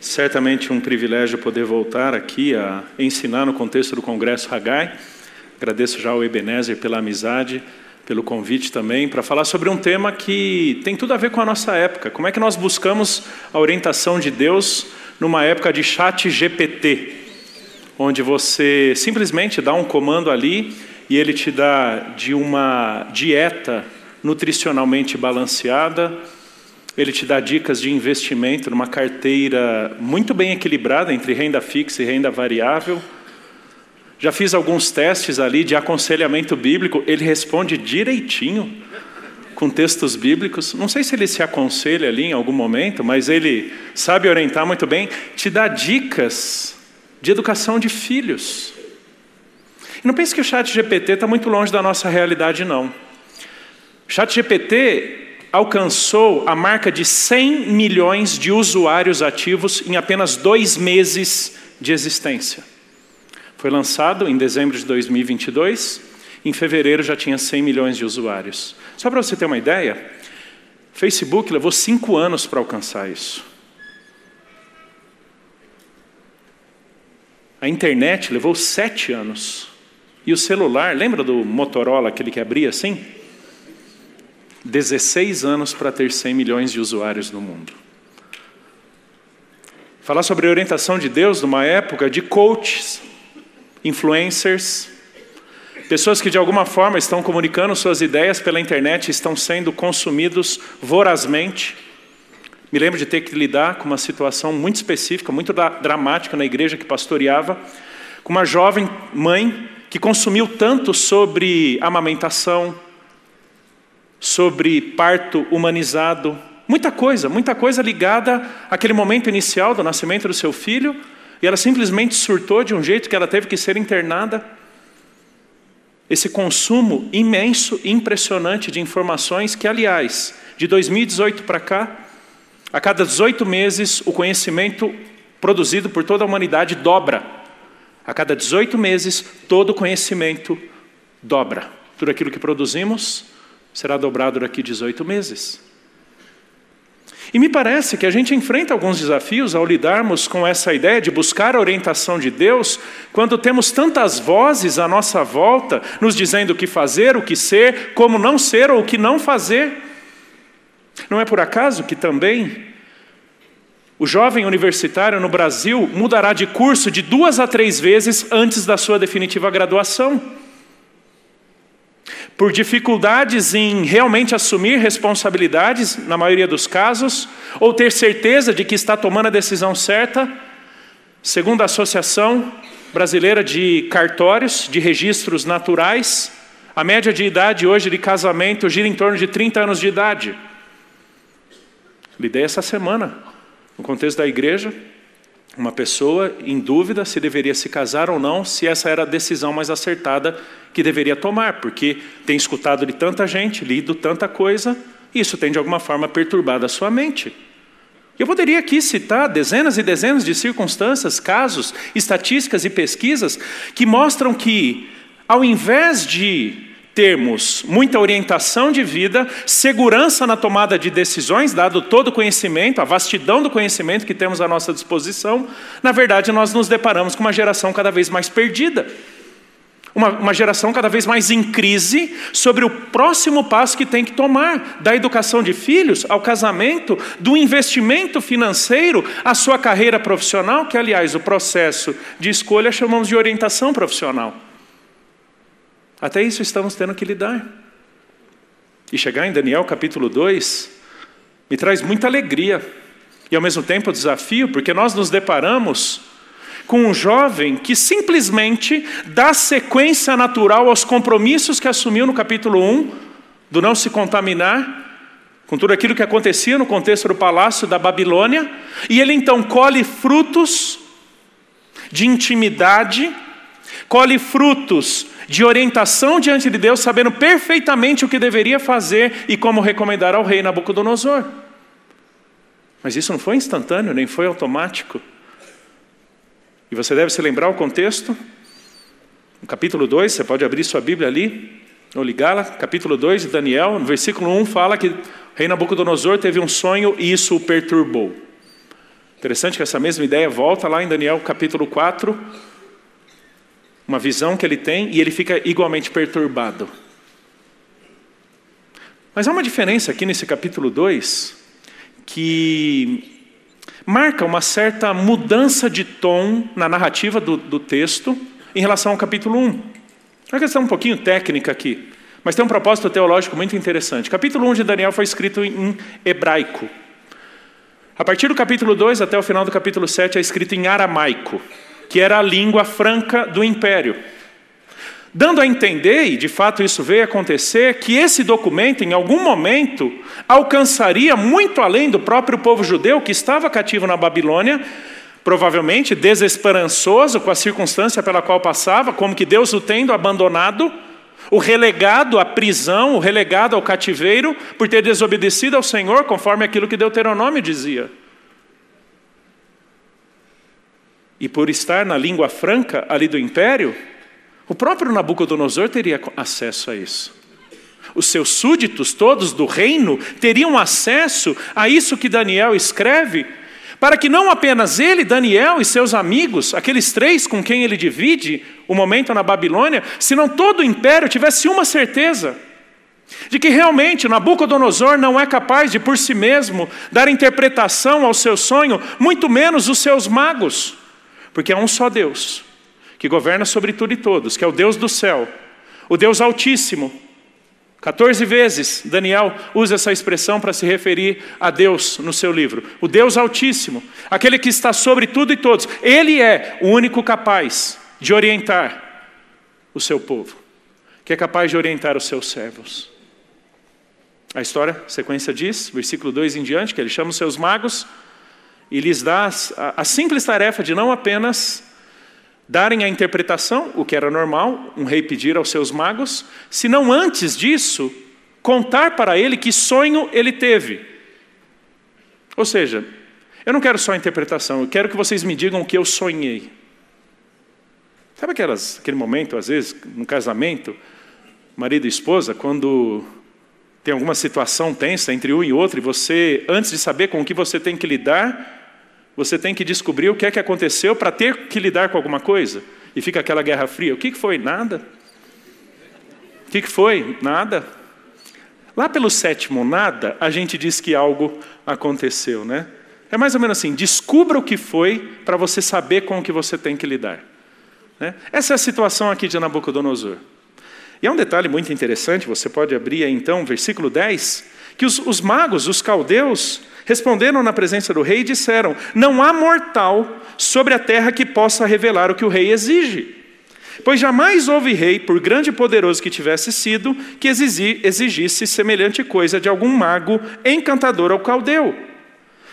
Certamente um privilégio poder voltar aqui a ensinar no contexto do Congresso Hagai. Agradeço já ao Ebenezer pela amizade, pelo convite também, para falar sobre um tema que tem tudo a ver com a nossa época. Como é que nós buscamos a orientação de Deus numa época de chat GPT, onde você simplesmente dá um comando ali e ele te dá de uma dieta nutricionalmente balanceada, ele te dá dicas de investimento numa carteira muito bem equilibrada entre renda fixa e renda variável. Já fiz alguns testes ali de aconselhamento bíblico, ele responde direitinho com textos bíblicos. Não sei se ele se aconselha ali em algum momento, mas ele sabe orientar muito bem. Te dá dicas de educação de filhos. E não pense que o chat GPT está muito longe da nossa realidade, não. O chat GPT alcançou a marca de 100 milhões de usuários ativos em apenas dois meses de existência. Foi lançado em dezembro de 2022, em fevereiro já tinha 100 milhões de usuários. Só para você ter uma ideia, Facebook levou cinco anos para alcançar isso. A internet levou sete anos. E o celular, lembra do Motorola, aquele que abria assim? 16 anos para ter 100 milhões de usuários no mundo. Falar sobre a orientação de Deus numa época de coaches, influencers, pessoas que de alguma forma estão comunicando suas ideias pela internet, estão sendo consumidos vorazmente. Me lembro de ter que lidar com uma situação muito específica, muito dramática na igreja que pastoreava, com uma jovem mãe que consumiu tanto sobre amamentação, sobre parto humanizado, muita coisa, muita coisa ligada àquele momento inicial do nascimento do seu filho, e ela simplesmente surtou de um jeito que ela teve que ser internada. Esse consumo imenso, impressionante de informações que, aliás, de 2018 para cá, a cada 18 meses o conhecimento produzido por toda a humanidade dobra. A cada 18 meses todo o conhecimento dobra. Tudo aquilo que produzimos será dobrado daqui 18 meses. E me parece que a gente enfrenta alguns desafios ao lidarmos com essa ideia de buscar a orientação de Deus, quando temos tantas vozes à nossa volta nos dizendo o que fazer, o que ser, como não ser ou o que não fazer. Não é por acaso que também o jovem universitário no Brasil mudará de curso de duas a três vezes antes da sua definitiva graduação por dificuldades em realmente assumir responsabilidades, na maioria dos casos, ou ter certeza de que está tomando a decisão certa, segundo a Associação Brasileira de Cartórios de Registros Naturais, a média de idade hoje de casamento gira em torno de 30 anos de idade. Lidei essa semana, no contexto da igreja, uma pessoa em dúvida se deveria se casar ou não, se essa era a decisão mais acertada que deveria tomar, porque tem escutado de tanta gente, lido tanta coisa, e isso tem de alguma forma perturbado a sua mente. Eu poderia aqui citar dezenas e dezenas de circunstâncias, casos, estatísticas e pesquisas que mostram que, ao invés de termos muita orientação de vida, segurança na tomada de decisões, dado todo o conhecimento, a vastidão do conhecimento que temos à nossa disposição, na verdade nós nos deparamos com uma geração cada vez mais perdida. Uma, uma, geração cada vez mais em crise sobre o próximo passo que tem que tomar, da educação de filhos ao casamento, do investimento financeiro à sua carreira profissional, que, aliás, o processo de escolha chamamos de orientação profissional. Até isso estamos tendo que lidar. E chegar em Daniel capítulo 2 me traz muita alegria e ao mesmo tempo desafio, porque nós nos deparamos com um jovem que simplesmente dá sequência natural aos compromissos que assumiu no capítulo 1, do não se contaminar com tudo aquilo que acontecia no contexto do palácio da Babilônia, e ele então colhe frutos de intimidade, colhe frutos de orientação diante de Deus, sabendo perfeitamente o que deveria fazer e como recomendar ao rei Nabucodonosor. Mas isso não foi instantâneo, nem foi automático. E você deve se lembrar o contexto. No capítulo 2, você pode abrir sua Bíblia ali, ou ligá-la. Capítulo 2 de Daniel, no versículo 1 fala que o rei Nabucodonosor teve um sonho e isso o perturbou. Interessante que essa mesma ideia volta lá em Daniel capítulo 4, uma visão que ele tem e ele fica igualmente perturbado. Mas há uma diferença aqui nesse capítulo 2 que marca uma certa mudança de tom na narrativa do, do texto em relação ao capítulo 1. É uma questão um pouquinho técnica aqui, mas tem um propósito teológico muito interessante. Capítulo 1 de Daniel foi escrito em hebraico. A partir do capítulo 2 até o final do capítulo 7 é escrito em aramaico, que era a língua franca do império. Dando a entender, e de fato isso veio acontecer, que esse documento, em algum momento, alcançaria muito além do próprio povo judeu que estava cativo na Babilônia, provavelmente desesperançoso com a circunstância pela qual passava, como que Deus o tendo abandonado, o relegado à prisão, o relegado ao cativeiro, por ter desobedecido ao Senhor, conforme aquilo que Deuteronômio dizia. E por estar na língua franca ali do império, o próprio Nabucodonosor teria acesso a isso. Os seus súditos, todos do reino, teriam acesso a isso que Daniel escreve, para que não apenas ele, Daniel e seus amigos, aqueles três com quem ele divide o momento na Babilônia, senão todo o império tivesse uma certeza de que realmente Nabucodonosor não é capaz de por si mesmo dar interpretação ao seu sonho, muito menos os seus magos, porque há um só Deus que governa sobre tudo e todos, que é o Deus do céu, o Deus Altíssimo. 14 vezes Daniel usa essa expressão para se referir a Deus no seu livro. O Deus Altíssimo, aquele que está sobre tudo e todos. Ele é o único capaz de orientar o seu povo, que é capaz de orientar os seus servos. A história, a sequência diz, versículo 2 em diante, que ele chama os seus magos e lhes dá a, a simples tarefa de não apenas darem a interpretação, o que era normal, um rei pedir aos seus magos, senão antes disso, contar para ele que sonho ele teve. Ou seja, eu não quero só a interpretação, eu quero que vocês me digam o que eu sonhei. Sabe aquelas, aquele momento, às vezes, no casamento, marido e esposa, quando tem alguma situação tensa entre um e outro, e você, antes de saber com o que você tem que lidar, você tem que descobrir o que é que aconteceu para ter que lidar com alguma coisa. E fica aquela guerra fria. O que foi? Nada. O que foi? Nada. Lá pelo sétimo nada, a gente diz que algo aconteceu, né? É mais ou menos assim: descubra o que foi para você saber com o que você tem que lidar. Né? Essa é a situação aqui de Nabucodonosor. E é um detalhe muito interessante, você pode abrir aí então, versículo 10, que os, os magos, os caldeus, Responderam na presença do rei e disseram: Não há mortal sobre a terra que possa revelar o que o rei exige. Pois jamais houve rei, por grande e poderoso que tivesse sido, que exigisse semelhante coisa de algum mago encantador ao caldeu.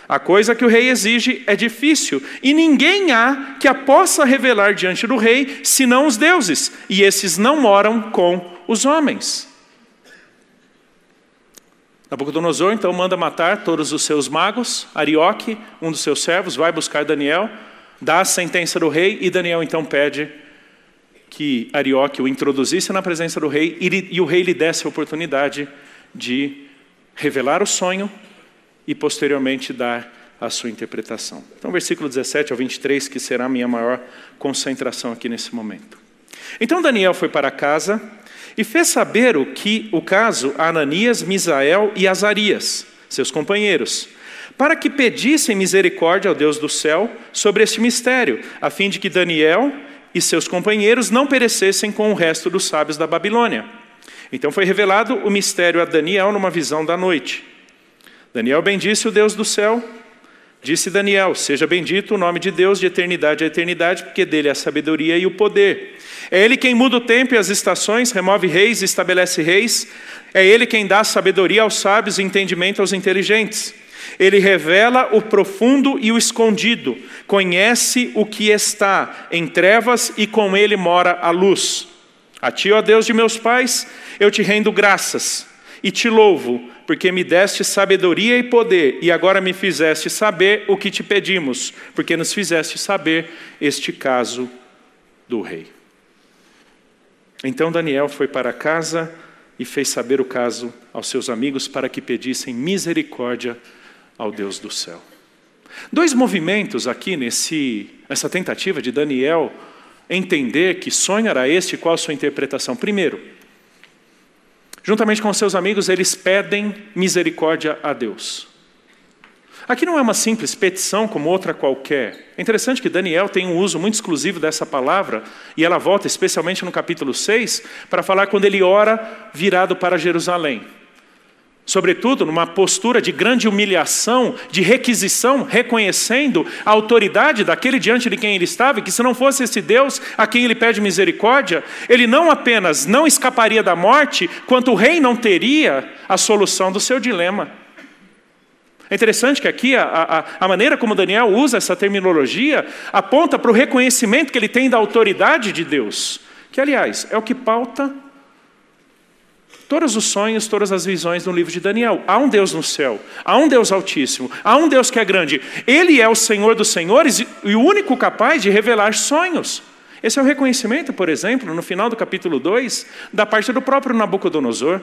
A coisa que o rei exige é difícil, e ninguém há que a possa revelar diante do rei, senão os deuses, e esses não moram com os homens. Nabucodonosor então manda matar todos os seus magos. Arioque, um dos seus servos, vai buscar Daniel, dá a sentença do rei e Daniel então pede que Arioque o introduzisse na presença do rei e, o rei lhe desse a oportunidade de revelar o sonho e posteriormente dar a sua interpretação. Então, versículo 17 ao 23, que será a minha maior concentração aqui nesse momento. Então Daniel foi para casa e fez saber o que o caso a Ananias, Misael e Azarias, seus companheiros, para que pedissem misericórdia ao Deus do céu sobre este mistério, a fim de que Daniel e seus companheiros não perecessem com o resto dos sábios da Babilônia. Então foi revelado o mistério a Daniel numa visão da noite. Daniel bendisse o Deus do céu. Disse Daniel: Seja bendito o nome de Deus de eternidade a eternidade, porque dele é a sabedoria e o poder. É Ele quem muda o tempo e as estações, remove reis e estabelece reis. É Ele quem dá sabedoria aos sábios e entendimento aos inteligentes. Ele revela o profundo e o escondido, conhece o que está em trevas e com ele mora a luz. A ti, ó Deus de meus pais, eu te rendo graças e te louvo, porque me deste sabedoria e poder, e agora me fizeste saber o que te pedimos, porque nos fizeste saber este caso do rei. Então Daniel foi para casa e fez saber o caso aos seus amigos para que pedissem misericórdia ao Deus do céu. Dois movimentos aqui nesse, nessa tentativa de Daniel entender que sonho era este e qual a sua interpretação. Primeiro, juntamente com seus amigos, eles pedem misericórdia a Deus. Aqui não é uma simples petição como outra qualquer. É interessante que Daniel tem um uso muito exclusivo dessa palavra, e ela volta especialmente no capítulo 6, para falar quando ele ora virado para Jerusalém. Sobretudo numa postura de grande humilhação, de requisição, reconhecendo a autoridade daquele diante de quem ele estava, e que se não fosse esse Deus a quem ele pede misericórdia, ele não apenas não escaparia da morte, quanto o rei não teria a solução do seu dilema. É interessante que aqui a, a, a, maneira como Daniel usa essa terminologia aponta para o reconhecimento que ele tem da autoridade de Deus, que, aliás, é o que pauta todos os sonhos, todas as visões no livro de Daniel. Há um Deus no céu, há um Deus altíssimo, há um Deus que é grande. Ele é o Senhor dos senhores e o único capaz de revelar sonhos. Esse é o reconhecimento, por exemplo, no final do capítulo 2, da parte do próprio Nabucodonosor.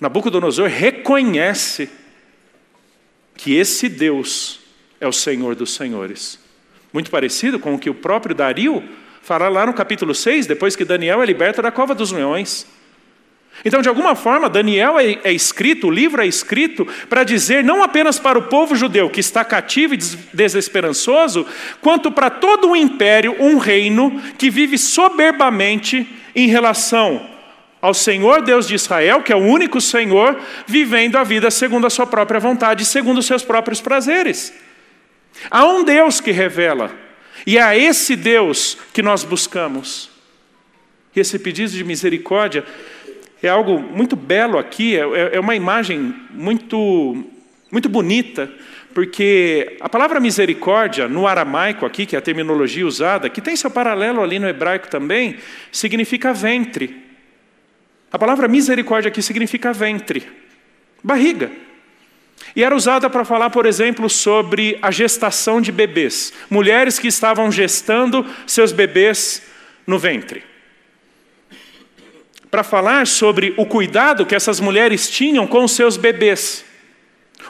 Nabucodonosor reconhece que esse Deus é o Senhor dos senhores. Muito parecido com o que o próprio Dario fala lá no capítulo 6, depois que Daniel é liberto da cova dos leões. Então, de alguma forma, Daniel é, é escrito, o livro é escrito para dizer não apenas para o povo judeu que está cativo e desesperançoso, quanto para todo o império, um reino que vive soberbamente em relação ao Senhor Deus de Israel, que é o único Senhor, vivendo a vida segundo a sua própria vontade, segundo os seus próprios prazeres. Há um Deus que revela, e é a esse Deus que nós buscamos. E esse pedido de misericórdia é algo muito belo aqui, é, é, é uma imagem muito, muito bonita, porque a palavra misericórdia, no aramaico aqui, que é a terminologia usada, que tem seu paralelo ali no hebraico também, significa ventre. A palavra misericórdia aqui significa ventre, barriga. E era usada para falar, por exemplo, sobre a gestação de bebês. Mulheres que estavam gestando seus bebês no ventre. Para falar sobre o cuidado que essas mulheres tinham com seus bebês.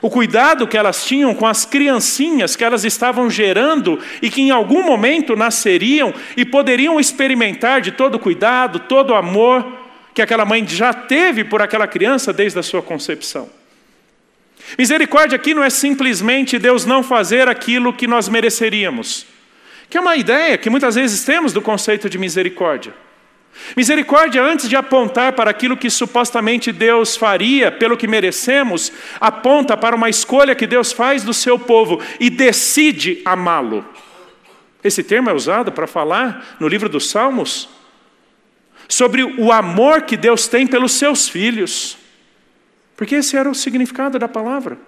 O cuidado que elas tinham com as criancinhas que elas estavam gerando e que em algum momento nasceriam e poderiam experimentar de todo cuidado, todo amor que aquela mãe já teve por aquela criança desde a sua concepção. Misericórdia aqui não é simplesmente Deus não fazer aquilo que nós mereceríamos, que é uma ideia que muitas vezes temos do conceito de misericórdia. Misericórdia, antes de apontar para aquilo que supostamente Deus faria pelo que merecemos, aponta para uma escolha que Deus faz do seu povo e decide amá-lo. Esse termo é usado para falar no livro dos Salmos sobre o amor que Deus tem pelos seus filhos. Porque esse era o significado da palavra.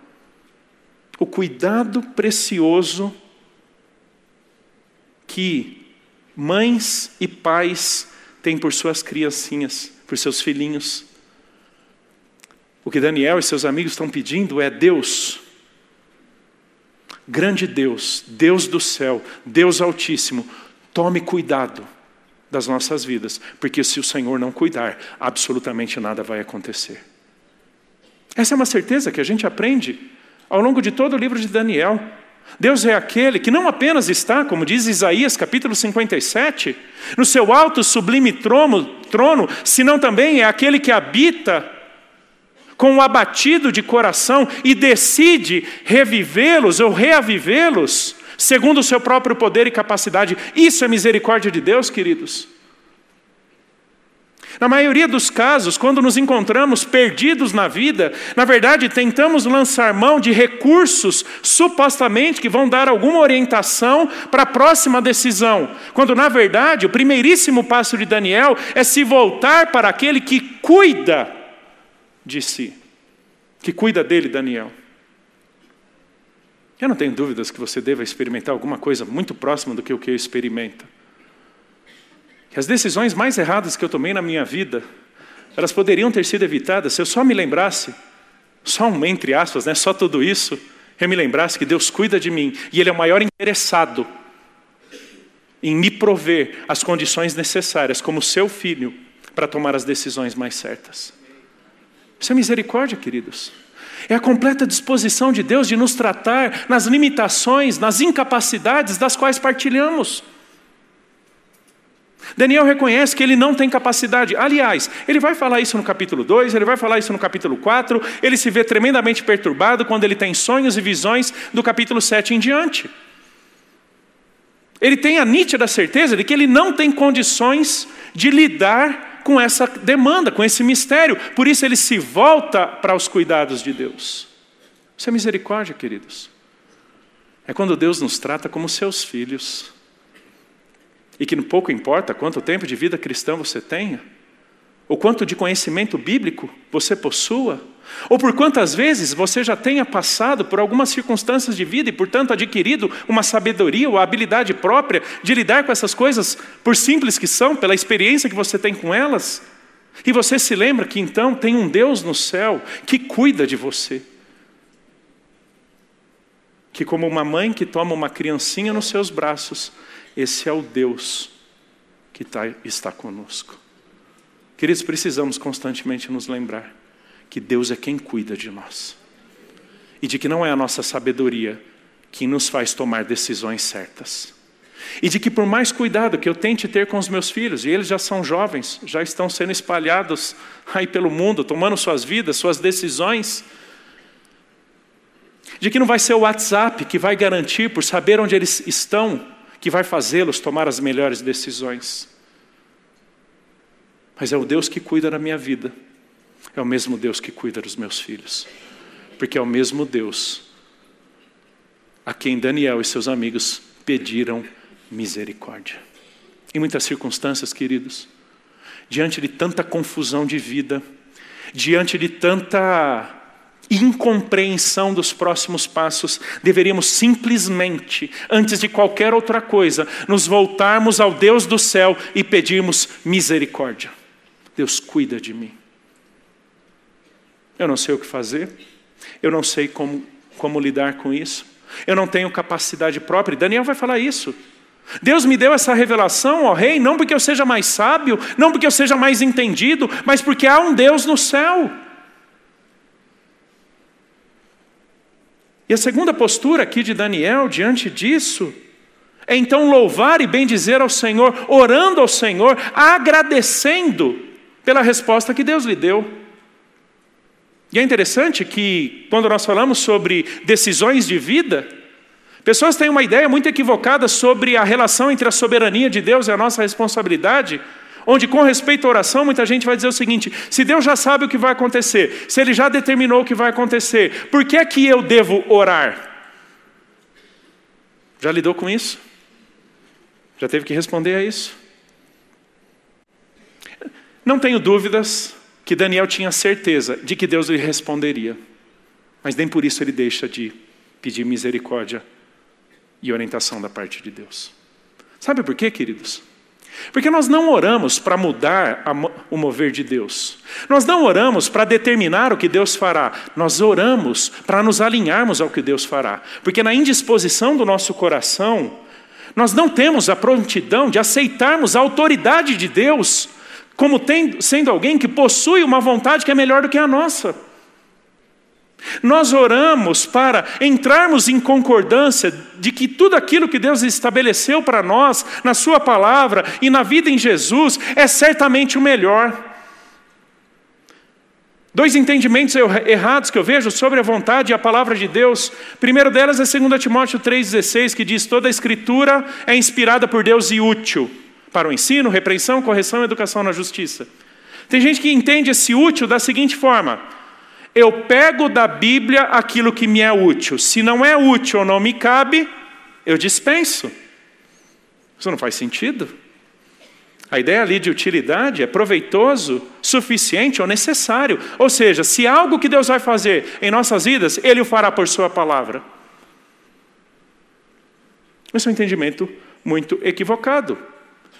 O cuidado precioso que mães e pais têm por suas criancinhas, por seus filhinhos. O que Daniel e seus amigos estão pedindo é Deus, grande Deus, Deus do céu, Deus Altíssimo, tome cuidado das nossas vidas, porque se o Senhor não cuidar, absolutamente nada vai acontecer. Essa é uma certeza que a gente aprende ao longo de todo o livro de Daniel. Deus é aquele que não apenas está, como diz Isaías capítulo 57, no seu alto sublime trono, trono, senão também é aquele que habita com o abatido de coração e decide revivê-los ou reavivê-los segundo o seu próprio poder e capacidade. Isso é misericórdia de Deus, queridos. Na maioria dos casos, quando nos encontramos perdidos na vida, na verdade tentamos lançar mão de recursos supostamente que vão dar alguma orientação para a próxima decisão, quando na verdade o primeiríssimo passo de Daniel é se voltar para aquele que cuida de si, que cuida dele, Daniel. Eu não tenho dúvidas que você deva experimentar alguma coisa muito próxima do que o que eu experimento. Que as decisões mais erradas que eu tomei na minha vida, elas poderiam ter sido evitadas se eu só me lembrasse, só um entre aspas, né, só tudo isso, eu me lembrasse que Deus cuida de mim e Ele é o maior interessado em me prover as condições necessárias, como seu filho, para tomar as decisões mais certas. Isso é misericórdia, queridos. É a completa disposição de Deus de nos tratar nas limitações, nas incapacidades das quais partilhamos. Daniel reconhece que ele não tem capacidade. Aliás, ele vai falar isso no capítulo 2, ele vai falar isso no capítulo 4. Ele se vê tremendamente perturbado quando ele tem sonhos e visões do capítulo 7 em diante. Ele tem a nítida certeza de que ele não tem condições de lidar com essa demanda, com esse mistério. Por isso ele se volta para os cuidados de Deus. Isso é misericórdia, queridos. É quando Deus nos trata como seus filhos. E que pouco importa quanto tempo de vida cristã você tenha, ou quanto de conhecimento bíblico você possua, ou por quantas vezes você já tenha passado por algumas circunstâncias de vida e, portanto, adquirido uma sabedoria ou habilidade própria de lidar com essas coisas, por simples que são, pela experiência que você tem com elas. E você se lembra que então tem um Deus no céu que cuida de você. Que, como uma mãe que toma uma criancinha nos seus braços, esse é o Deus que tá, está conosco. Queridos, precisamos constantemente nos lembrar que Deus é quem cuida de nós. E de que não é a nossa sabedoria que nos faz tomar decisões certas. E de que, por mais cuidado que eu tente ter com os meus filhos, e eles já são jovens, já estão sendo espalhados aí pelo mundo, tomando suas vidas, suas decisões, de que não vai ser o WhatsApp que vai garantir, por saber onde eles estão, que vai fazê-los tomar as melhores decisões. Mas é o Deus que cuida da minha vida, é o mesmo Deus que cuida dos meus filhos, porque é o mesmo Deus a quem Daniel e seus amigos pediram misericórdia. Em muitas circunstâncias, queridos, diante de tanta confusão de vida, diante de tanta incompreensão dos próximos passos, deveríamos simplesmente, antes de qualquer outra coisa, nos voltarmos ao Deus do céu e pedirmos misericórdia. Deus cuida de mim. Eu não sei o que fazer, eu não sei como, como lidar com isso, eu não tenho capacidade própria. Daniel vai falar isso. Deus me deu essa revelação, ó Rei, não porque eu seja mais sábio, não porque eu seja mais entendido, mas porque há um Deus no céu. E a segunda postura aqui de Daniel diante disso é então louvar e bendizer ao Senhor, orando ao Senhor, agradecendo pela resposta que Deus lhe deu. E é interessante que, quando nós falamos sobre decisões de vida, pessoas têm uma ideia muito equivocada sobre a relação entre a soberania de Deus e a nossa responsabilidade onde, com respeito à oração, muita gente vai dizer o seguinte: se Deus já sabe o que vai acontecer, se Ele já determinou o que vai acontecer, por que é que eu devo orar? Já lidou com isso? Já teve que responder a isso? Não tenho dúvidas que Daniel tinha certeza de que Deus lhe responderia, mas nem por isso ele deixa de pedir misericórdia e orientação da parte de Deus. Sabe por quê, queridos? Porque nós não oramos para mudar o mover de Deus. Nós não oramos para determinar o que Deus fará. Nós oramos para nos alinharmos ao que Deus fará. Porque na indisposição do nosso coração, nós não temos a prontidão de aceitarmos a autoridade de Deus como sendo alguém que possui uma vontade que é melhor do que a nossa. Nós oramos para entrarmos em concordância de que tudo aquilo que Deus estabeleceu para nós, na Sua palavra e na vida em Jesus, é certamente o melhor. Dois entendimentos errados que eu vejo sobre a vontade e a palavra de Deus. Primeiro delas é 2 Timóteo 3,16, que diz: toda a escritura é inspirada por Deus e útil para o ensino, repreensão, correção educação na justiça. Tem gente que entende esse útil da seguinte forma: eu pego da Bíblia aquilo que me é útil. Se não é útil ou não me cabe, eu dispenso. Isso não faz sentido. A ideia ali de utilidade é proveitoso, suficiente ou necessário. Ou seja, se algo que Deus vai fazer em nossas vidas, Ele o fará por Sua palavra. Esse é um entendimento muito equivocado.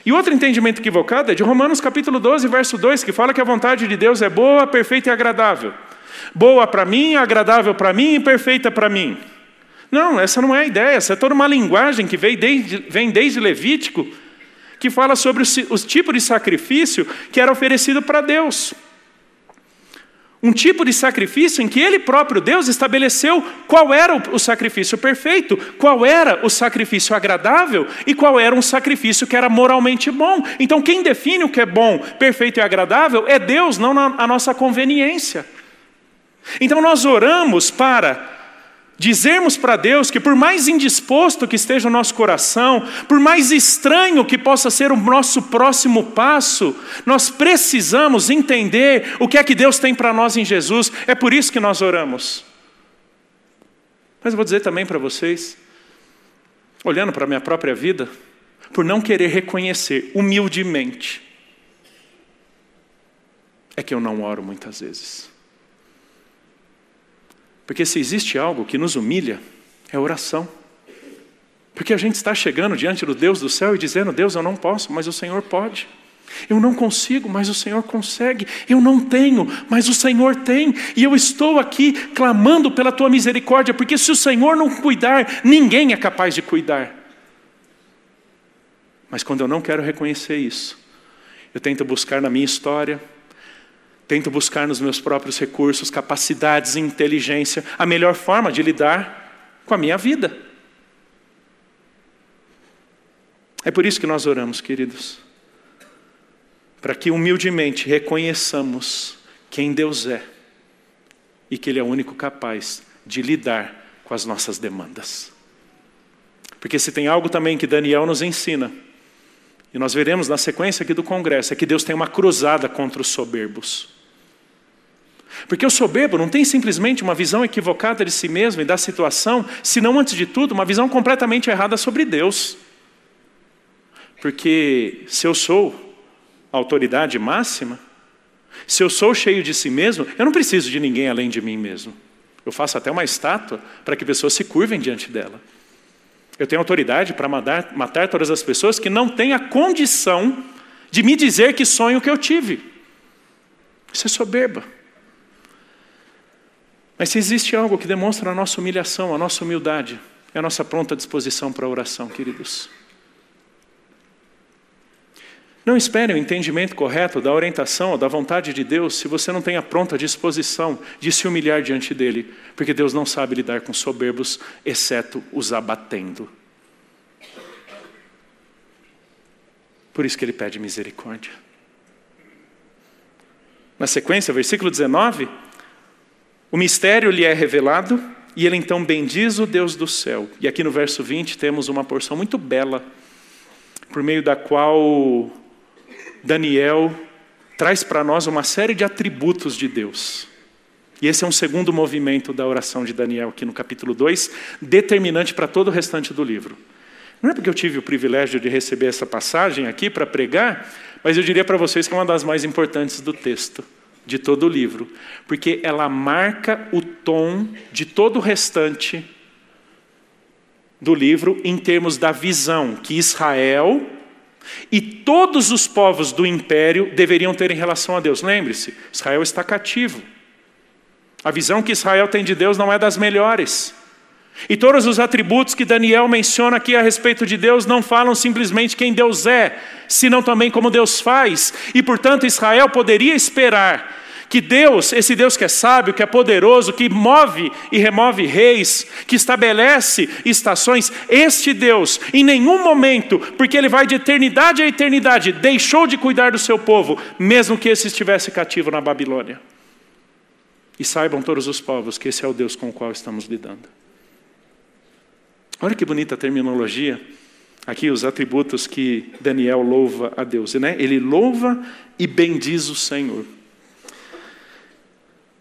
E outro entendimento equivocado é de Romanos capítulo 12, verso 2, que fala que a vontade de Deus é boa, perfeita e agradável. Boa para mim, agradável para mim e perfeita para mim. Não, essa não é a ideia, essa é toda uma linguagem que vem desde, vem desde Levítico, que fala sobre os, tipos de sacrifício que era oferecido para Deus. Um tipo de sacrifício em que ele próprio, Deus, estabeleceu qual era o sacrifício perfeito, qual era o sacrifício agradável e qual era um sacrifício que era moralmente bom. Então, quem define o que é bom, perfeito e agradável é Deus, não a nossa conveniência. Então, nós oramos para Dizermos para Deus que, por mais indisposto que esteja o nosso coração, por mais estranho que possa ser o nosso próximo passo, nós precisamos entender o que é que Deus tem para nós em Jesus. É por isso que nós oramos. Mas eu vou dizer também para vocês, olhando para a minha própria vida, por não querer reconhecer humildemente, é que eu não oro muitas vezes. Porque se existe algo que nos humilha, é oração. Porque a gente está chegando diante do Deus do céu e dizendo: Deus, eu não posso, mas o Senhor pode. Eu não consigo, mas o Senhor consegue. Eu não tenho, mas o Senhor tem. E eu estou aqui clamando pela tua misericórdia, porque se o Senhor não cuidar, ninguém é capaz de cuidar. Mas quando eu não quero reconhecer isso, eu tento buscar na minha história, Tento buscar nos meus próprios recursos, capacidades e inteligência a melhor forma de lidar com a minha vida. É por isso que nós oramos, queridos. Para que humildemente reconheçamos quem Deus é e que Ele é o único capaz de lidar com as nossas demandas. Porque se tem algo também que Daniel nos ensina, e nós veremos na sequência aqui do congresso, é que Deus tem uma cruzada contra os soberbos. Porque o soberbo não tem simplesmente uma visão equivocada de si mesmo e da situação, senão, antes de tudo, uma visão completamente errada sobre Deus. Porque se eu sou a autoridade máxima, se eu sou cheio de si mesmo, eu não preciso de ninguém além de mim mesmo. Eu faço até uma estátua para que pessoas se curvem diante dela. Eu tenho autoridade para matar, matar todas as pessoas que não têm a condição de me dizer que sonho que eu tive. Isso é soberba. Mas se existe algo que demonstra a nossa humilhação, a nossa humildade, é a nossa pronta disposição para a oração, queridos. Não espere o entendimento correto da orientação ou da vontade de Deus se você não tem a pronta disposição de se humilhar diante dele, porque Deus não sabe lidar com soberbos, exceto os abatendo. Por isso que ele pede misericórdia. Na sequência, versículo 19, o mistério lhe é revelado e ele então bendiz o Deus do céu. E aqui no verso 20 temos uma porção muito bela, por meio da qual Daniel traz para nós uma série de atributos de Deus. E esse é um segundo movimento da oração de Daniel, aqui no capítulo 2, determinante para todo o restante do livro. Não é porque eu tive o privilégio de receber essa passagem aqui para pregar, mas eu diria para vocês que é uma das mais importantes do texto de todo o livro, porque ela marca o tom de todo o restante do livro em termos da visão que Israel e todos os povos do império deveriam ter em relação a Deus. Lembre-se, Israel está cativo. A visão que Israel tem de Deus não é das melhores. E todos os atributos que Daniel menciona aqui a respeito de Deus não falam simplesmente quem Deus é, senão também como Deus faz. E portanto, Israel poderia esperar que Deus, esse Deus que é sábio, que é poderoso, que move e remove reis, que estabelece estações, este Deus, em nenhum momento, porque ele vai de eternidade a eternidade, deixou de cuidar do seu povo, mesmo que esse estivesse cativo na Babilônia. E saibam todos os povos que esse é o Deus com o qual estamos lidando. Olha que bonita a terminologia. Aqui os atributos que Daniel louva a Deus. Né? Ele louva e bendiz o Senhor.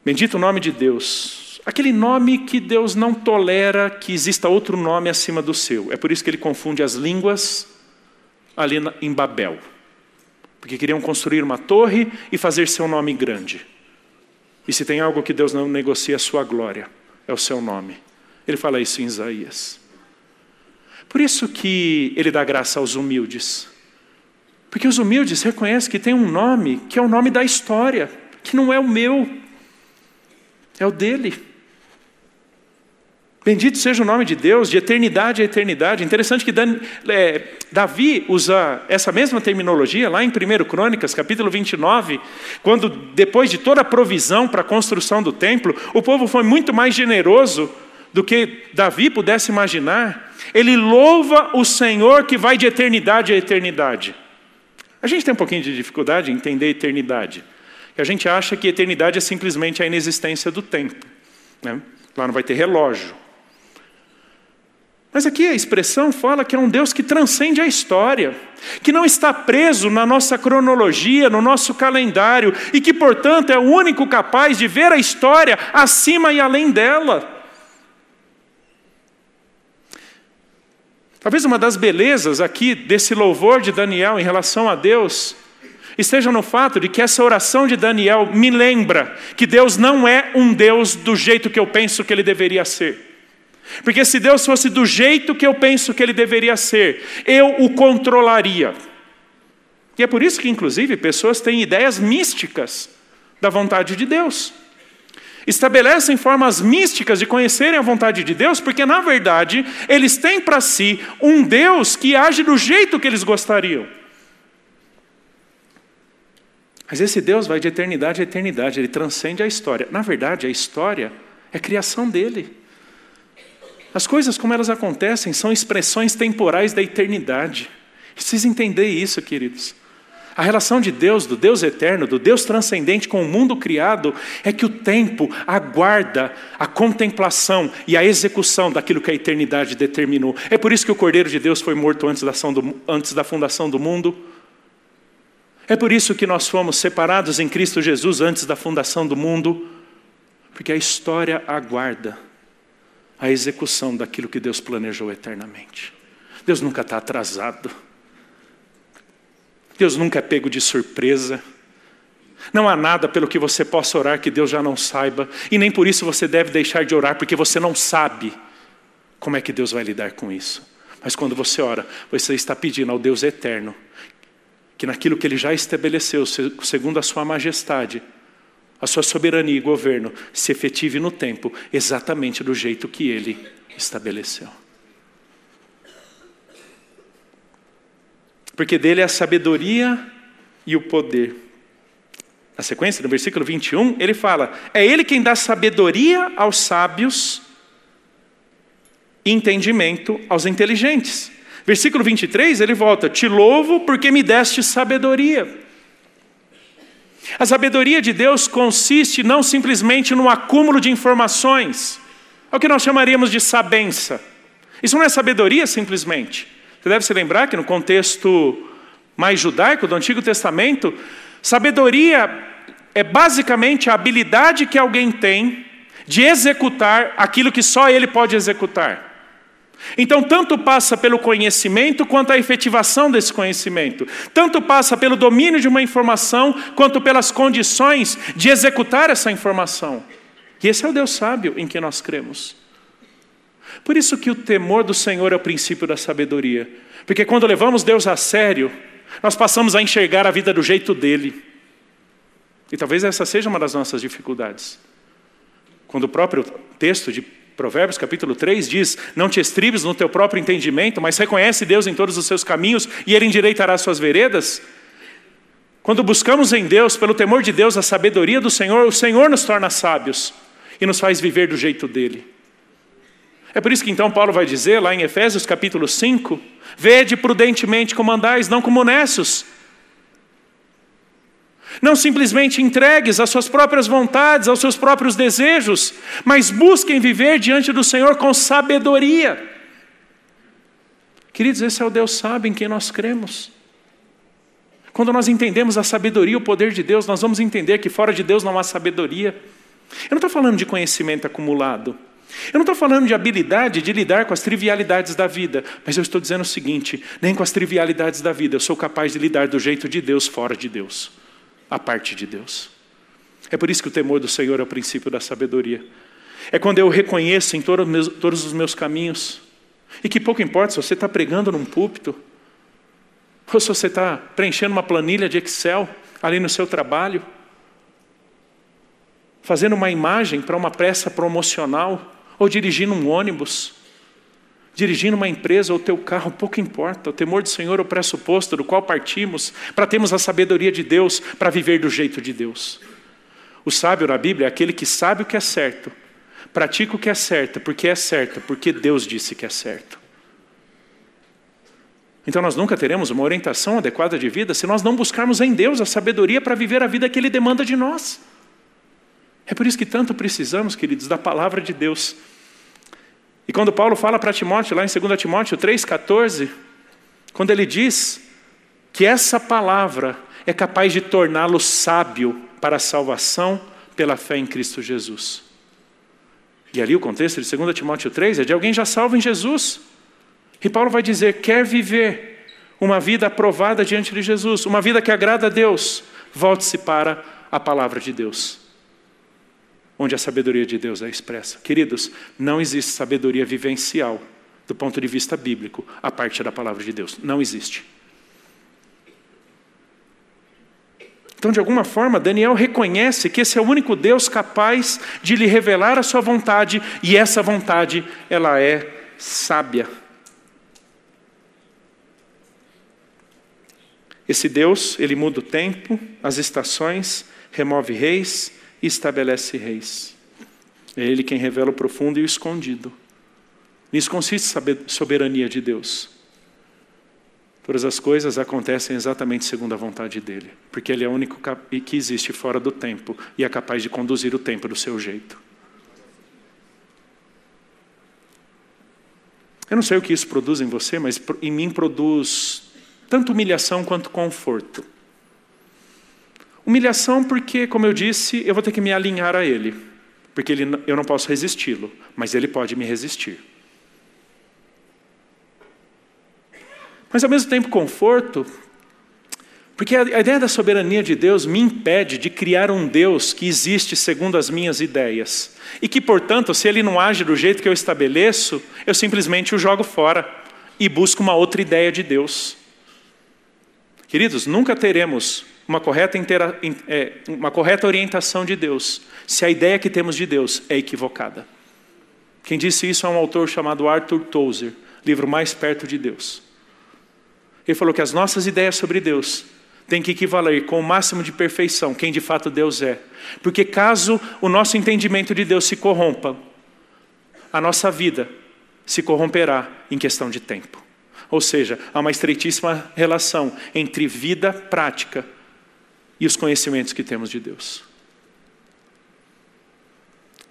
Bendito o nome de Deus. Aquele nome que Deus não tolera que exista outro nome acima do seu. É por isso que ele confunde as línguas ali em Babel. Porque queriam construir uma torre e fazer seu nome grande. E se tem algo que Deus não negocia a sua glória, é o seu nome. Ele fala isso em Isaías. Por isso que ele dá graça aos humildes. Porque os humildes reconhecem que tem um nome que é o nome da história, que não é o meu, é o dele. Bendito seja o nome de Deus, de eternidade a eternidade. Interessante que Dan, é, Davi usa essa mesma terminologia lá em 1 Crônicas, capítulo 29, quando, depois de toda a provisão para a construção do templo, o povo foi muito mais generoso do que Davi pudesse imaginar. Ele louva o Senhor que vai de eternidade a eternidade. A gente tem um pouquinho de dificuldade em entender eternidade. A gente acha que eternidade é simplesmente a inexistência do tempo. Né? Lá não vai ter relógio, mas aqui a expressão fala que é um Deus que transcende a história, que não está preso na nossa cronologia, no nosso calendário, e que, portanto, é o único capaz de ver a história acima e além dela. Talvez uma das belezas aqui desse louvor de Daniel em relação a Deus esteja no fato de que essa oração de Daniel me lembra que Deus não é um Deus do jeito que eu penso que ele deveria ser. Porque se Deus fosse do jeito que eu penso que ele deveria ser, eu o controlaria. E é por isso que, inclusive, pessoas têm ideias místicas da vontade de Deus. Estabelecem formas místicas de conhecerem a vontade de Deus, porque, na verdade, eles têm para si um Deus que age do jeito que eles gostariam. Mas esse Deus vai de eternidade a eternidade, ele transcende a história. Na verdade, a história é criação dele. As coisas como elas acontecem são expressões temporais da eternidade. Precisa entender isso, queridos. A relação de Deus, do Deus eterno, do Deus transcendente com o mundo criado, é que o tempo aguarda a contemplação e a execução daquilo que a eternidade determinou. É por isso que o Cordeiro de Deus foi morto antes da, do, antes da fundação do mundo. É por isso que nós fomos separados em Cristo Jesus antes da fundação do mundo, porque a história aguarda a execução daquilo que Deus planejou eternamente. Deus nunca está atrasado. Deus nunca é pego de surpresa. Não há nada pelo que você possa orar que Deus já não saiba, e nem por isso você deve deixar de orar, porque você não sabe como é que Deus vai lidar com isso. Mas quando você ora, você está pedindo ao Deus eterno que naquilo que Ele já estabeleceu, segundo a Sua majestade, a sua soberania e governo se efetive no tempo, exatamente do jeito que ele estabeleceu. Porque dele é a sabedoria e o poder. Na sequência, no versículo 21, ele fala: É ele quem dá sabedoria aos sábios e entendimento aos inteligentes. Versículo 23, ele volta: Te louvo porque me deste sabedoria. A sabedoria de Deus consiste não simplesmente no acúmulo de informações, é o que nós chamaríamos de sabença. Isso não é sabedoria simplesmente. Você deve se lembrar que no contexto mais judaico do Antigo Testamento, sabedoria é basicamente a habilidade que alguém tem de executar aquilo que só ele pode executar. Então, tanto passa pelo conhecimento quanto a efetivação desse conhecimento. Tanto passa pelo domínio de uma informação quanto pelas condições de executar essa informação. E esse é o Deus sábio em que nós cremos. Por isso que o temor do Senhor é o princípio da sabedoria. Porque quando levamos Deus a sério, nós passamos a enxergar a vida do jeito dele. E talvez essa seja uma das nossas dificuldades. Quando o próprio texto de Provérbios capítulo 3 diz: Não te estribes no teu próprio entendimento, mas reconhece Deus em todos os seus caminhos e Ele endireitará as suas veredas. Quando buscamos em Deus, pelo temor de Deus, a sabedoria do Senhor, o Senhor nos torna sábios e nos faz viver do jeito dele. É por isso que então Paulo vai dizer lá em Efésios capítulo 5: Vede prudentemente como andais, não como necios, não simplesmente entregues às suas próprias vontades, aos seus próprios desejos, mas busquem viver diante do Senhor com sabedoria. Queridos, esse é o Deus sábio em quem nós cremos. Quando nós entendemos a sabedoria e o poder de Deus, nós vamos entender que fora de Deus não há sabedoria. Eu não estou falando de conhecimento acumulado. Eu não estou falando de habilidade de lidar com as trivialidades da vida, mas eu estou dizendo o seguinte: nem com as trivialidades da vida eu sou capaz de lidar do jeito de Deus fora de Deus a parte de Deus. É por isso que o temor do Senhor é o princípio da sabedoria. É quando eu reconheço em todos os meus caminhos, e que pouco importa se você está pregando num púlpito, ou se você está preenchendo uma planilha de Excel ali no seu trabalho, fazendo uma imagem para uma peça promocional, ou dirigindo um ônibus, dirigindo uma empresa ou teu carro, pouco importa. O temor do Senhor é o pressuposto do qual partimos para termos a sabedoria de Deus, para viver do jeito de Deus. O sábio na Bíblia é aquele que sabe o que é certo, pratica o que é certo, porque é certo, porque Deus disse que é certo. Então nós nunca teremos uma orientação adequada de vida se nós não buscarmos em Deus a sabedoria para viver a vida que Ele demanda de nós. É por isso que tanto precisamos, queridos, da palavra de Deus. E quando Paulo fala para Timóteo, lá em 2 Timóteo 3,14, quando ele diz que essa palavra é capaz de torná-lo sábio para a salvação pela fé em Cristo Jesus. E ali o contexto de 2 Timóteo 3 é de alguém já salvo em Jesus. E Paulo vai dizer: quer viver uma vida aprovada diante de Jesus, uma vida que agrada a Deus, volte-se para a palavra de Deus onde a sabedoria de Deus é expressa. Queridos, não existe sabedoria vivencial do ponto de vista bíblico a parte da palavra de Deus. Não existe. Então, de alguma forma, Daniel reconhece que esse é o único Deus capaz de lhe revelar a sua vontade, e essa vontade, ela é sábia. Esse Deus, ele muda o tempo, as estações, remove reis, e estabelece reis. É Ele quem revela o profundo e o escondido. Nisso consiste a soberania de Deus. Todas as coisas acontecem exatamente segundo a vontade dele, porque ele é o único que existe fora do tempo e é capaz de conduzir o tempo do seu jeito. Eu não sei o que isso produz em você, mas em mim produz tanto humilhação quanto conforto. Humilhação porque, como eu disse, eu vou ter que me alinhar a Ele, porque ele, eu não posso resisti-lo, mas Ele pode me resistir. Mas ao mesmo tempo conforto, porque a, a ideia da soberania de Deus me impede de criar um Deus que existe segundo as minhas ideias. E que, portanto, se ele não age do jeito que eu estabeleço, eu simplesmente o jogo fora e busco uma outra ideia de Deus. Queridos, nunca teremos uma correta, intera, é, uma correta orientação de Deus, se a ideia que temos de Deus é equivocada. Quem disse isso é um autor chamado Arthur Tozer, livro Mais Perto de Deus. Ele falou que as nossas ideias sobre Deus têm que equivaler com o máximo de perfeição quem de fato Deus é. Porque caso o nosso entendimento de Deus se corrompa, a nossa vida se corromperá em questão de tempo. Ou seja, há uma estreitíssima relação entre vida prática e os conhecimentos que temos de Deus.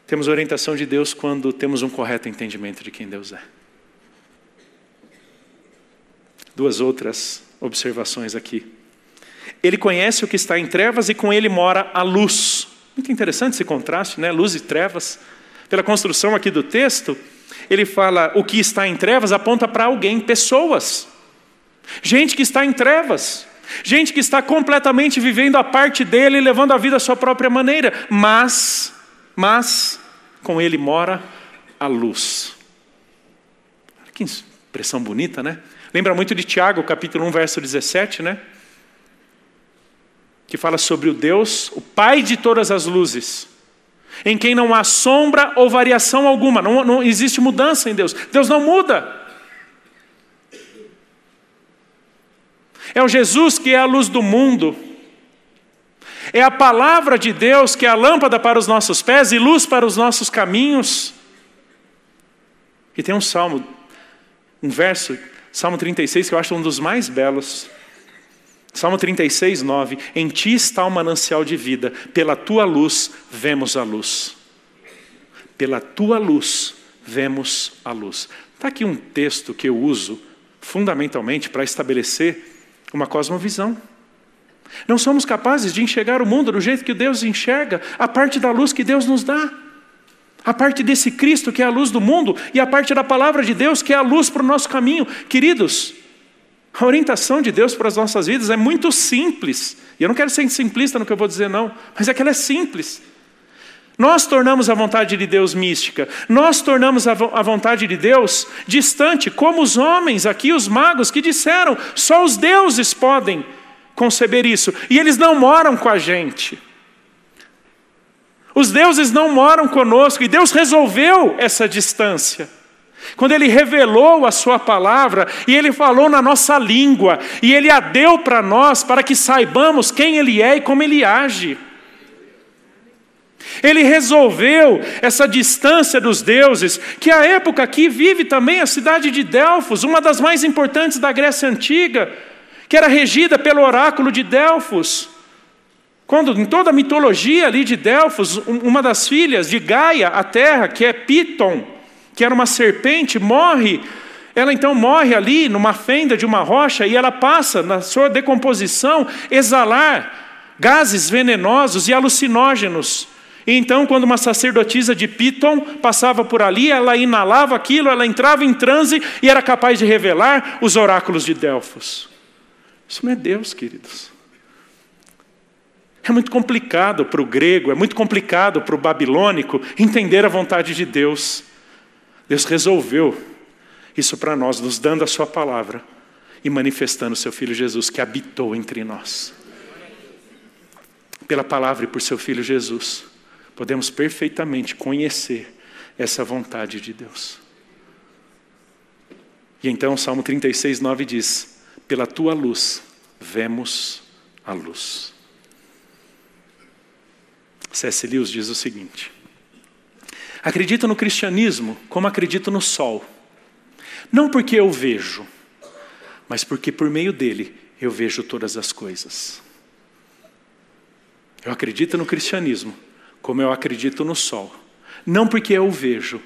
Temos orientação de Deus quando temos um correto entendimento de quem Deus é. Duas outras observações aqui. Ele conhece o que está em trevas e com ele mora a luz. Muito interessante esse contraste, né? Luz e trevas. Pela construção aqui do texto, ele fala o que está em trevas aponta para alguém, pessoas. Gente que está em trevas. Gente que está completamente vivendo a parte dele, levando a vida à sua própria maneira, mas, mas, com ele mora a luz. Que expressão bonita, né? Lembra muito de Tiago, capítulo 1, verso 17, né? Que fala sobre o Deus, o Pai de todas as luzes, em quem não há sombra ou variação alguma, não, não existe mudança em Deus. Deus não muda. É o Jesus que é a luz do mundo. É a palavra de Deus que é a lâmpada para os nossos pés e luz para os nossos caminhos. E tem um salmo, um verso, Salmo 36, que eu acho um dos mais belos. Salmo 36, 9. Em ti está o manancial de vida, pela tua luz vemos a luz. Pela tua luz vemos a luz. Está aqui um texto que eu uso fundamentalmente para estabelecer uma cosmovisão. Não somos capazes de enxergar o mundo do jeito que Deus enxerga, a parte da luz que Deus nos dá. A parte desse Cristo que é a luz do mundo e a parte da palavra de Deus que é a luz para o nosso caminho. Queridos, a orientação de Deus para as nossas vidas é muito simples. E eu não quero ser simplista no que eu vou dizer, não, mas é que ela é simples. Nós tornamos a vontade de Deus mística, nós tornamos a vontade de Deus distante, como os homens aqui, os magos, que disseram: só os deuses podem conceber isso, e eles não moram com a gente. Os deuses não moram conosco e Deus resolveu essa distância. Quando Ele revelou a Sua palavra e Ele falou na nossa língua e Ele a deu para nós para que saibamos quem Ele é e como Ele age. Ele resolveu essa distância dos deuses, que a época aqui vive também a cidade de Delfos, uma das mais importantes da Grécia Antiga, que era regida pelo oráculo de Delfos. Quando em toda a mitologia ali de Delfos, uma das filhas de Gaia, a terra, que é Piton, que era uma serpente, morre. Ela então morre ali numa fenda de uma rocha e ela passa, na sua decomposição, exalar gases venenosos e alucinógenos. Então, quando uma sacerdotisa de Piton passava por ali, ela inalava aquilo, ela entrava em transe e era capaz de revelar os oráculos de Delfos. Isso não é Deus, queridos. É muito complicado para o grego, é muito complicado para o babilônico entender a vontade de Deus. Deus resolveu isso para nós, nos dando a Sua palavra e manifestando o Seu Filho Jesus, que habitou entre nós. Pela palavra e por Seu Filho Jesus, podemos perfeitamente conhecer essa vontade de Deus. E então o Salmo 36, 9 diz: Pela tua luz vemos a luz. C.S. Lewis diz o seguinte: Acredito no cristianismo como acredito no sol. Não porque eu vejo, mas porque por meio dele eu vejo todas as coisas. Eu acredito no cristianismo como eu acredito no sol. Não porque eu o vejo,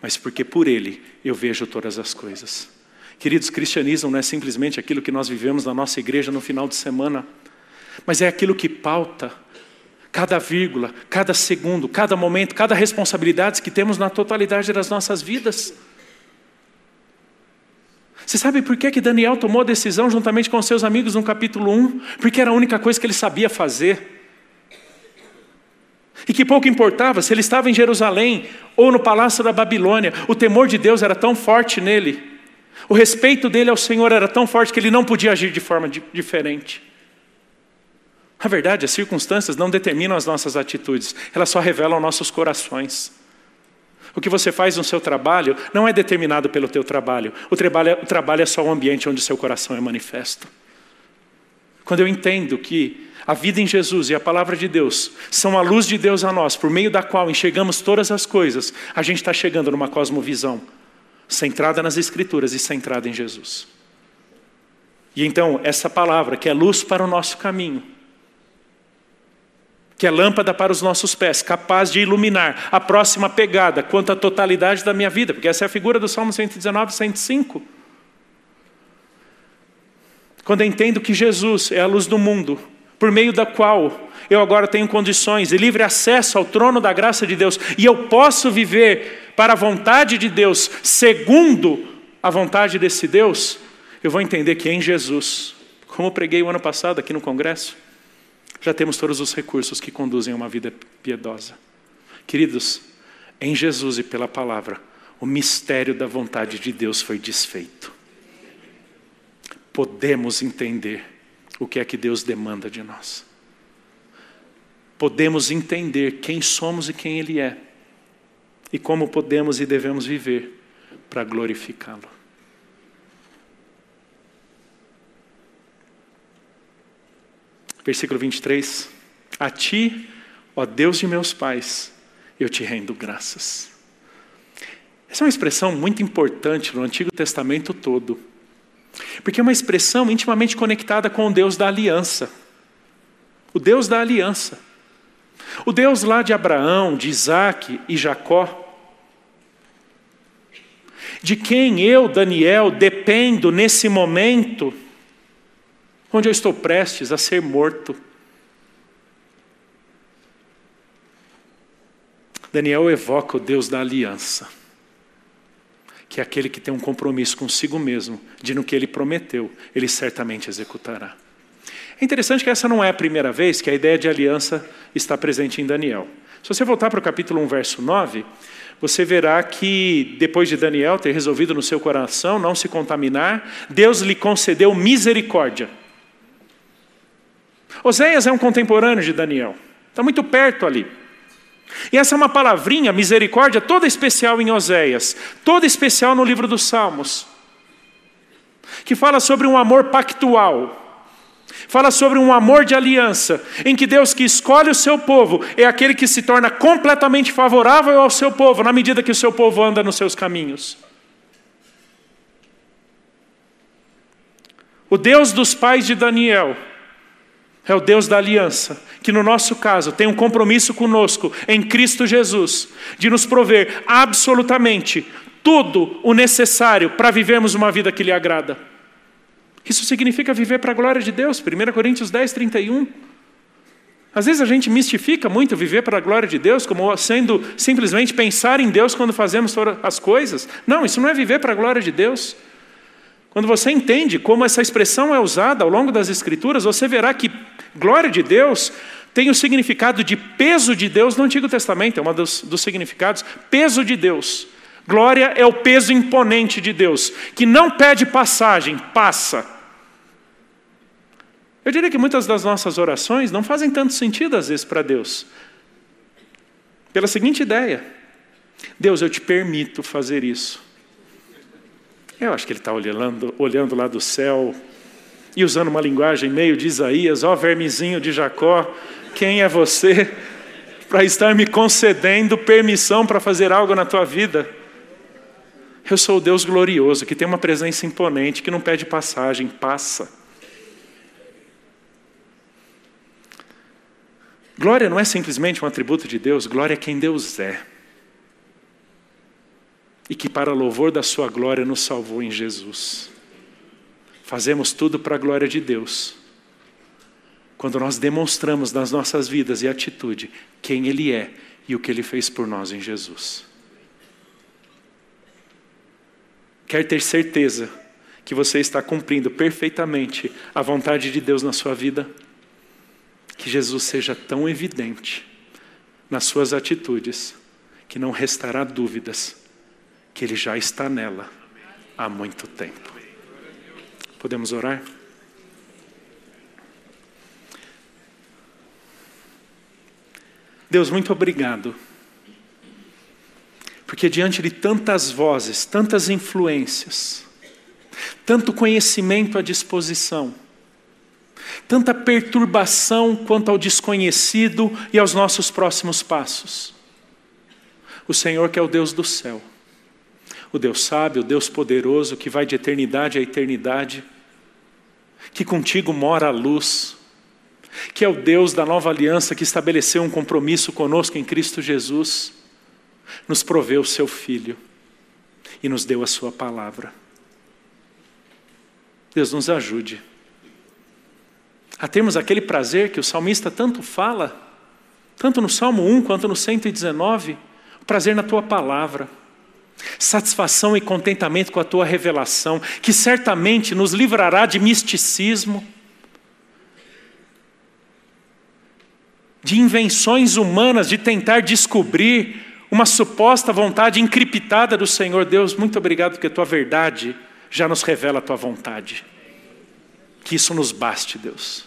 mas porque por ele eu vejo todas as coisas. Queridos, cristianismo não é simplesmente aquilo que nós vivemos na nossa igreja no final de semana, mas é aquilo que pauta cada vírgula, cada segundo, cada momento, cada responsabilidade que temos na totalidade das nossas vidas. Você sabe por que, que Daniel tomou a decisão juntamente com seus amigos no capítulo 1? Porque era a única coisa que ele sabia fazer. E que pouco importava se ele estava em Jerusalém ou no palácio da Babilônia, o temor de Deus era tão forte nele, o respeito dele ao Senhor era tão forte que ele não podia agir de forma diferente. A verdade, as circunstâncias não determinam as nossas atitudes, elas só revelam nossos corações. O que você faz no seu trabalho não é determinado pelo teu trabalho. O trabalho, o trabalho é só o ambiente onde o seu coração é manifesto. Quando eu entendo que a vida em Jesus e a palavra de Deus são a luz de Deus a nós, por meio da qual enxergamos todas as coisas, a gente está chegando numa cosmovisão centrada nas Escrituras e centrada em Jesus. E então, essa palavra, que é luz para o nosso caminho, que é lâmpada para os nossos pés, capaz de iluminar a próxima pegada quanto à totalidade da minha vida, porque essa é a figura do Salmo 119, 105. Quando eu entendo que Jesus é a luz do mundo, por meio da qual eu agora tenho condições e livre acesso ao trono da graça de Deus, e eu posso viver para a vontade de Deus, segundo a vontade desse Deus, eu vou entender que em Jesus, como preguei o ano passado aqui no congresso, já temos todos os recursos que conduzem a uma vida piedosa. Queridos, em Jesus e pela palavra, o mistério da vontade de Deus foi desfeito. Podemos entender o que é que Deus demanda de nós. Podemos entender quem somos e quem Ele é, e como podemos e devemos viver para glorificá-lo. Versículo 23. A ti, ó Deus de meus pais, eu te rendo graças. Essa é uma expressão muito importante no Antigo Testamento todo, porque é uma expressão intimamente conectada com o Deus da aliança. O Deus da aliança. O Deus lá de Abraão, de Isaac e Jacó. De quem eu, Daniel, dependo nesse momento onde eu estou prestes a ser morto. Daniel evoca o Deus da aliança, que é aquele que tem um compromisso consigo mesmo, de no que ele prometeu, ele certamente executará. É interessante que essa não é a primeira vez que a ideia de aliança está presente em Daniel. Se você voltar para o capítulo 1, verso 9, você verá que depois de Daniel ter resolvido no seu coração não se contaminar, Deus lhe concedeu misericórdia. Oséias é um contemporâneo de Daniel, está muito perto ali. E essa é uma palavrinha, misericórdia, toda especial em Oséias, toda especial no livro dos Salmos, que fala sobre um amor pactual, fala sobre um amor de aliança, em que Deus que escolhe o seu povo é aquele que se torna completamente favorável ao seu povo, na medida que o seu povo anda nos seus caminhos. O Deus dos pais de Daniel é o Deus da aliança, que no nosso caso tem um compromisso conosco em Cristo Jesus, de nos prover absolutamente tudo o necessário para vivermos uma vida que lhe agrada. Isso significa viver para a glória de Deus, 1 Coríntios 10, 31. Às vezes a gente mistifica muito viver para a glória de Deus, como sendo simplesmente pensar em Deus quando fazemos as coisas. Não, isso não é viver para a glória de Deus. Quando você entende como essa expressão é usada ao longo das Escrituras, você verá que glória de Deus tem o significado de peso de Deus no Antigo Testamento, é um dos, dos significados, peso de Deus. Glória é o peso imponente de Deus, que não pede passagem, passa. Eu diria que muitas das nossas orações não fazem tanto sentido às vezes para Deus. Pela seguinte ideia: Deus, eu te permito fazer isso. Eu acho que ele está olhando, olhando lá do céu e usando uma linguagem meio de Isaías: Ó oh, vermezinho de Jacó, quem é você para estar me concedendo permissão para fazer algo na tua vida? Eu sou o Deus glorioso, que tem uma presença imponente, que não pede passagem, passa. Glória não é simplesmente um atributo de Deus, glória é quem Deus é e que, para louvor da Sua glória, nos salvou em Jesus. Fazemos tudo para a glória de Deus. Quando nós demonstramos nas nossas vidas e atitude quem Ele é e o que Ele fez por nós em Jesus. Quer ter certeza que você está cumprindo perfeitamente a vontade de Deus na sua vida? Que Jesus seja tão evidente nas suas atitudes que não restará dúvidas que Ele já está nela há muito tempo. Podemos orar? Deus, muito obrigado. Porque diante de tantas vozes, tantas influências, tanto conhecimento à disposição, tanta perturbação quanto ao desconhecido e aos nossos próximos passos, o Senhor, que é o Deus do céu, o Deus sábio, o Deus poderoso, que vai de eternidade a eternidade, que contigo mora a luz, que é o Deus da nova aliança que estabeleceu um compromisso conosco em Cristo Jesus, nos proveu o seu Filho e nos deu a sua palavra. Deus nos ajude a termos aquele prazer que o salmista tanto fala, tanto no Salmo 1 quanto no 119, o prazer na tua palavra satisfação e contentamento com a tua revelação, que certamente nos livrará de misticismo, de invenções humanas, de tentar descobrir uma suposta vontade encriptada do Senhor. Deus, muito obrigado porque a tua verdade já nos revela a tua vontade. Que isso nos baste, Deus.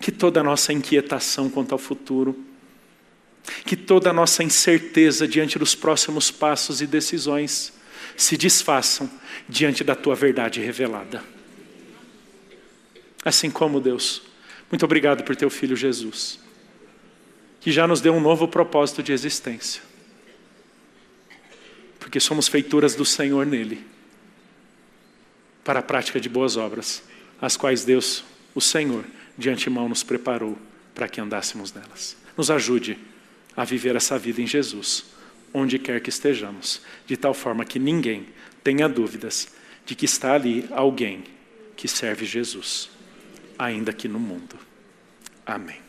Que toda a nossa inquietação quanto ao futuro, que toda a nossa incerteza diante dos próximos passos e decisões se desfaçam diante da tua verdade revelada. Assim como Deus, muito obrigado por teu filho Jesus, que já nos deu um novo propósito de existência, porque somos feituras do Senhor nele, para a prática de boas obras, as quais Deus, o Senhor, de antemão nos preparou para que andássemos nelas. Nos ajude a viver essa vida em Jesus, onde quer que estejamos, de tal forma que ninguém tenha dúvidas de que está ali alguém que serve Jesus, ainda aqui no mundo. Amém.